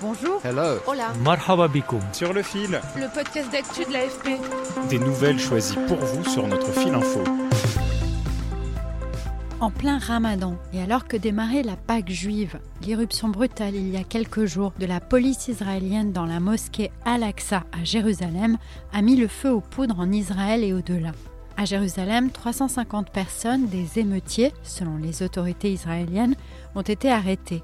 Bonjour. Hello. Hola. Marhaba bikoum. Sur le fil, Le podcast d'actu de l'AFP. des nouvelles choisies pour vous sur notre fil info. En plein ramadan, et alors que démarrait la Pâque juive, l'irruption brutale il y a quelques jours de la police israélienne dans la mosquée Al-Aqsa à Jérusalem a mis le feu aux poudres en Israël et au-delà. À Jérusalem, 350 personnes, des émeutiers, selon les autorités israéliennes, ont été arrêtées.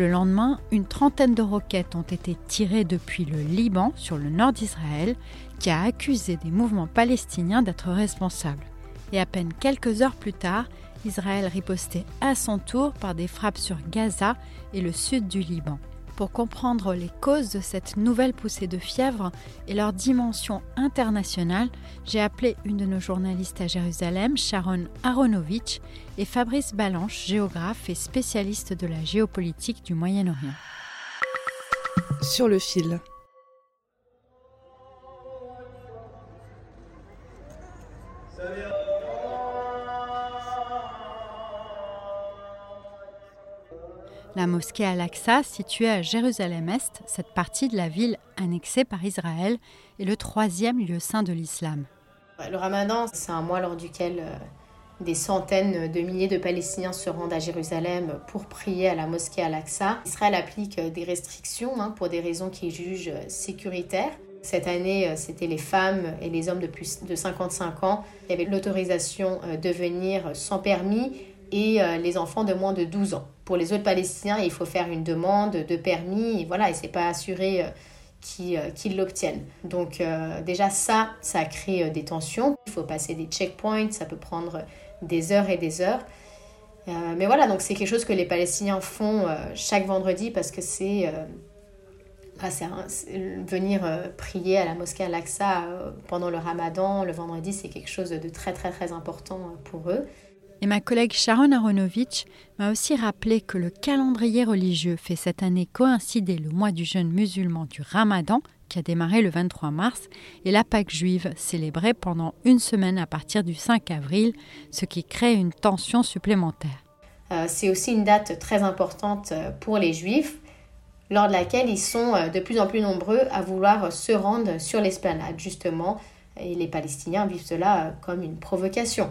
Le lendemain, une trentaine de roquettes ont été tirées depuis le Liban sur le nord d'Israël, qui a accusé des mouvements palestiniens d'être responsables. Et à peine quelques heures plus tard, Israël ripostait à son tour par des frappes sur Gaza et le sud du Liban. Pour comprendre les causes de cette nouvelle poussée de fièvre et leur dimension internationale, j'ai appelé une de nos journalistes à Jérusalem, Sharon Aronovitch, et Fabrice Balanche, géographe et spécialiste de la géopolitique du Moyen-Orient. Sur le fil. La mosquée Al-Aqsa, située à Jérusalem-Est, cette partie de la ville annexée par Israël, est le troisième lieu saint de l'islam. Le ramadan, c'est un mois lors duquel euh, des centaines de milliers de Palestiniens se rendent à Jérusalem pour prier à la mosquée Al-Aqsa. Israël applique euh, des restrictions hein, pour des raisons qu'il juge euh, sécuritaires. Cette année, c'était les femmes et les hommes de plus de 55 ans qui avaient l'autorisation de venir sans permis et les enfants de moins de 12 ans. Pour les autres Palestiniens, il faut faire une demande de permis et voilà, et c'est pas assuré qu'ils l'obtiennent. Donc euh, déjà ça, ça crée euh, des tensions. Il faut passer des checkpoints, ça peut prendre des heures et des heures. Euh, mais voilà, donc c'est quelque chose que les Palestiniens font chaque vendredi parce que c'est bah, venir prier à la mosquée Al-Aqsa pendant le ramadan, le vendredi, c'est quelque chose de très très très important pour eux. Et ma collègue Sharon Aronovitch m'a aussi rappelé que le calendrier religieux fait cette année coïncider le mois du jeûne musulman du Ramadan, qui a démarré le 23 mars, et la Pâque juive, célébrée pendant une semaine à partir du 5 avril, ce qui crée une tension supplémentaire. Euh, c'est aussi une date très importante pour les juifs, lors de laquelle ils sont de plus en plus nombreux à vouloir se rendre sur l'esplanade, justement, et les Palestiniens vivent cela comme une provocation.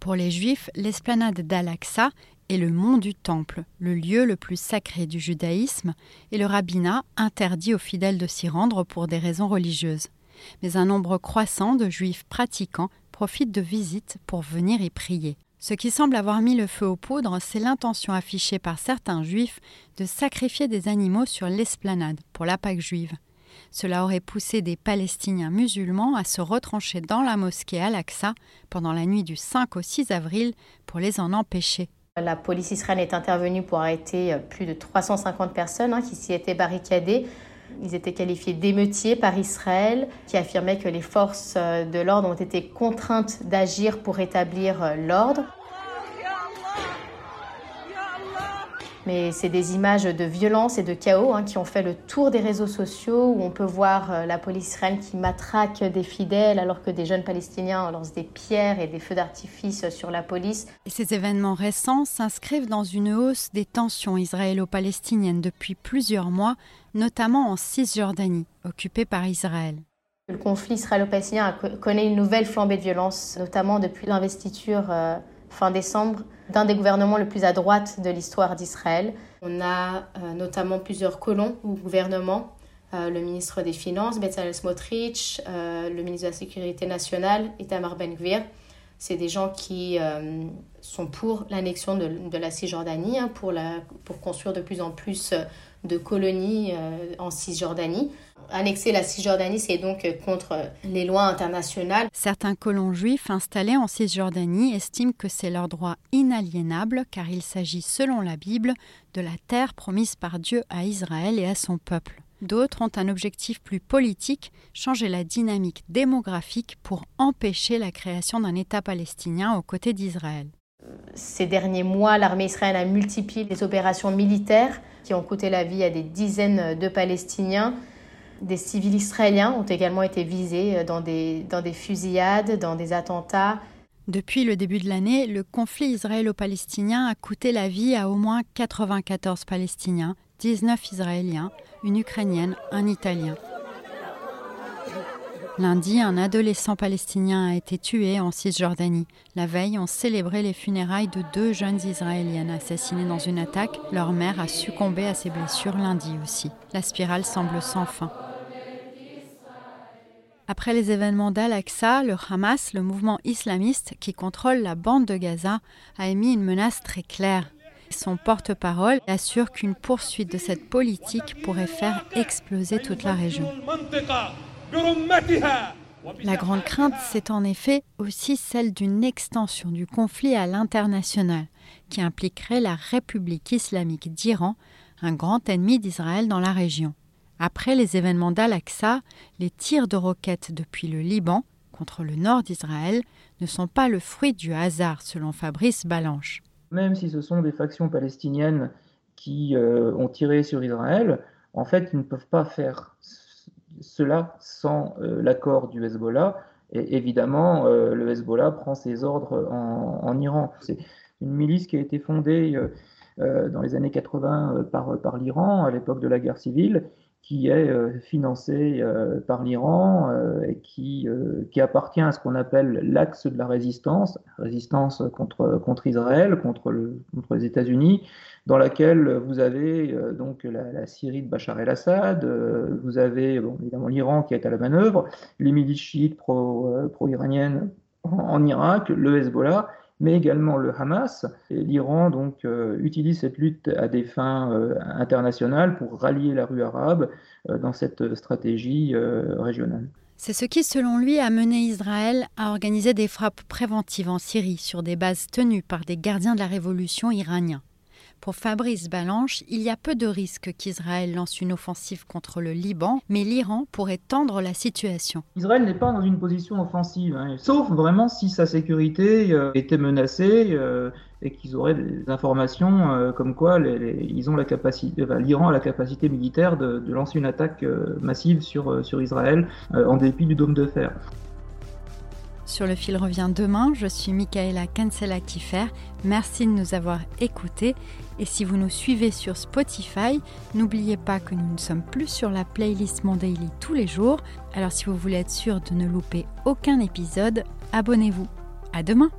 Pour les Juifs, l'esplanade d'Al-Aqsa est le mont du Temple, le lieu le plus sacré du judaïsme, et le rabbinat interdit aux fidèles de s'y rendre pour des raisons religieuses. Mais un nombre croissant de Juifs pratiquants profitent de visites pour venir y prier. Ce qui semble avoir mis le feu aux poudres, c'est l'intention affichée par certains Juifs de sacrifier des animaux sur l'esplanade pour la Pâque juive. Cela aurait poussé des Palestiniens musulmans à se retrancher dans la mosquée Al-Aqsa pendant la nuit du 5 au 6 avril pour les en empêcher. La police israélienne est intervenue pour arrêter plus de 350 personnes hein, qui s'y étaient barricadées. Ils étaient qualifiés d'émeutiers par Israël, qui affirmait que les forces de l'ordre ont été contraintes d'agir pour rétablir l'ordre. Mais c'est des images de violence et de chaos hein, qui ont fait le tour des réseaux sociaux où on peut voir euh, la police israélienne qui matraque des fidèles alors que des jeunes Palestiniens lancent des pierres et des feux d'artifice sur la police. Et ces événements récents s'inscrivent dans une hausse des tensions israélo-palestiniennes depuis plusieurs mois, notamment en Cisjordanie, occupée par Israël. Le conflit israélo-palestinien connaît une nouvelle flambée de violence, notamment depuis l'investiture euh, fin décembre d'un des gouvernements le plus à droite de l'histoire d'Israël. On a euh, notamment plusieurs colons au gouvernement, euh, le ministre des Finances, Bezalel Smotrich, euh, le ministre de la Sécurité nationale, Itamar Ben-Gvir. c'est des gens qui sont pour l'annexion de, la Cisjordanie, hein, pour, pour construire de plus en plus de colonies en Cisjordanie. Annexer la Cisjordanie, c'est donc contre les lois internationales. Certains colons juifs installés en Cisjordanie estiment que c'est leur droit inaliénable car il s'agit, selon la Bible, de la terre promise par Dieu à Israël et à son peuple. D'autres ont un objectif plus politique, changer la dynamique démographique pour empêcher la création d'un État palestinien aux côtés d'Israël. Ces derniers mois, l'armée israélienne a multiplié les opérations militaires qui ont coûté la vie à des dizaines de Palestiniens. Des civils israéliens ont également été visés dans des, dans des fusillades, dans des attentats. Depuis le début de l'année, le conflit israélo-palestinien a coûté la vie à au moins 94 Palestiniens, 19 Israéliens, une Ukrainienne, un Italien. Lundi, un adolescent palestinien a été tué en Cisjordanie. La veille, on célébrait les funérailles de deux jeunes Israéliennes assassinées dans une attaque. Leur mère a succombé à ses blessures lundi aussi. La spirale semble sans fin. Après les événements d'Al-Aqsa, le Hamas, le mouvement islamiste qui contrôle la bande de Gaza, a émis une menace très claire. Son porte-parole assure qu'une poursuite de cette politique pourrait faire exploser toute la région. La grande crainte, c'est en effet aussi celle d'une extension du conflit à l'international, qui impliquerait la République islamique d'Iran, un grand ennemi d'Israël dans la région. Après les événements d'Al-Aqsa, les tirs de roquettes depuis le Liban contre le nord d'Israël ne sont pas le fruit du hasard, selon Fabrice Balanche. Même si ce sont des factions palestiniennes qui euh, ont tiré sur Israël, en fait, ils ne peuvent pas faire cela sans euh, l'accord du Hezbollah. Et évidemment, euh, le Hezbollah prend ses ordres en, Iran. C'est une milice qui a été fondée dans les années 80 par, par l'Iran à l'époque de la guerre civile qui est euh, financé euh, par l'Iran euh, et qui, qui appartient à ce qu'on appelle l'axe de la résistance, résistance contre, contre Israël, contre, le, contre les États-Unis, dans laquelle vous avez donc la, Syrie de Bachar el-Assad, vous avez évidemment l'Iran qui est à la manœuvre, les milices chiites pro-iraniennes en Irak, le Hezbollah, mais également le Hamas. L'Iran donc euh, utilise cette lutte à des fins euh, internationales pour rallier la rue arabe euh, dans cette stratégie régionale. C'est ce qui, selon lui, a mené Israël à organiser des frappes préventives en Syrie sur des bases tenues par des gardiens de la révolution iraniens. Pour Fabrice Balanche, il y a peu de risques qu'Israël lance une offensive contre le Liban, mais l'Iran pourrait tendre la situation. Israël n'est pas dans une position offensive, hein, sauf vraiment si sa sécurité euh, était menacée euh, et qu'ils auraient des informations euh, comme quoi ils ont la capacité, l'Iran a la capacité militaire de, lancer une attaque massive sur, sur Israël en dépit du dôme de fer. Sur le fil revient demain. Je suis Michaela Cancela-Kiffer. Merci de nous avoir écoutés. Et si vous nous suivez sur Spotify, n'oubliez pas que nous ne sommes plus sur la playlist Mon Daily tous les jours. Alors si vous voulez être sûr de ne louper aucun épisode, abonnez-vous. À demain!